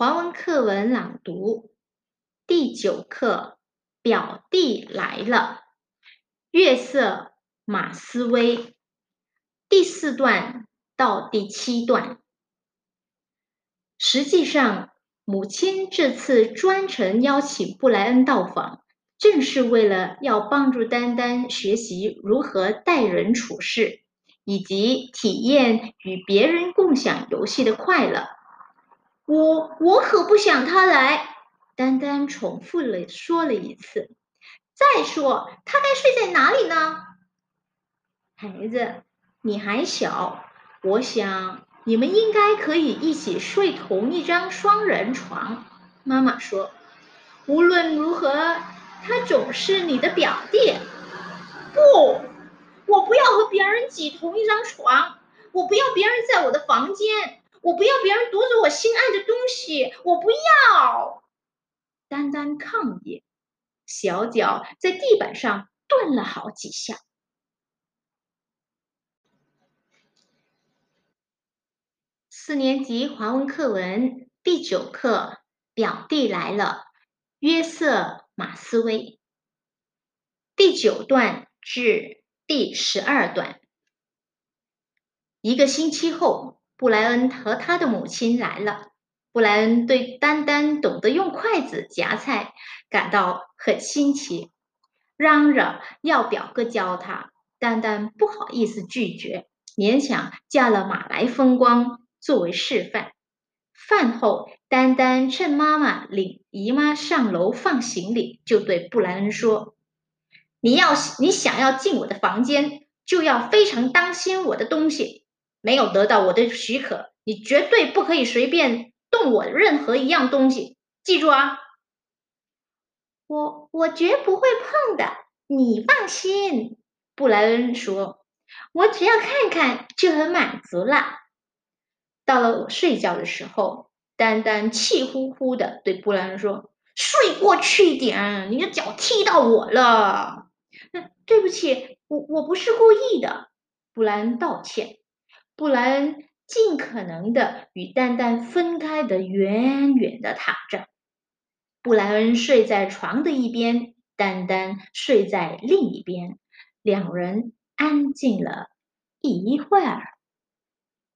华文课文朗读第九课：表弟来了。月色马思威，第四段到第七段。实际上，母亲这次专程邀请布莱恩到访，正是为了要帮助丹丹学习如何待人处事，以及体验与别人共享游戏的快乐。我我可不想他来，丹丹重复了说了一次。再说，他该睡在哪里呢？孩子，你还小，我想你们应该可以一起睡同一张双人床。妈妈说，无论如何，他总是你的表弟。不，我不要和别人挤同一张床，我不要别人在我的房间。我不要别人夺走我心爱我不要！丹丹抗议，小脚在地板上顿了好几下。四年级华文课文第九课：表弟来了。约瑟马斯威，第九段至第十二段。一个星期后。布莱恩和他的母亲来了。布莱恩对丹丹懂得用筷子夹菜感到很新奇，嚷嚷要表哥教他。丹丹不好意思拒绝，勉强夹了马来风光作为示范。饭后，丹丹趁妈妈领姨妈上楼放行李，就对布莱恩说：“你要你想要进我的房间，就要非常当心我的东西。”没有得到我的许可，你绝对不可以随便动我任何一样东西。记住啊！我我绝不会碰的，你放心。布莱恩说：“我只要看看就很满足了。”到了我睡觉的时候，丹丹气呼呼的对布莱恩说：“睡过去一点，你的脚踢到我了。”对不起，我我不是故意的。布莱恩道歉。布莱恩尽可能的与蛋蛋分开的远远的躺着。布莱恩睡在床的一边，丹丹睡在另一边，两人安静了一会儿。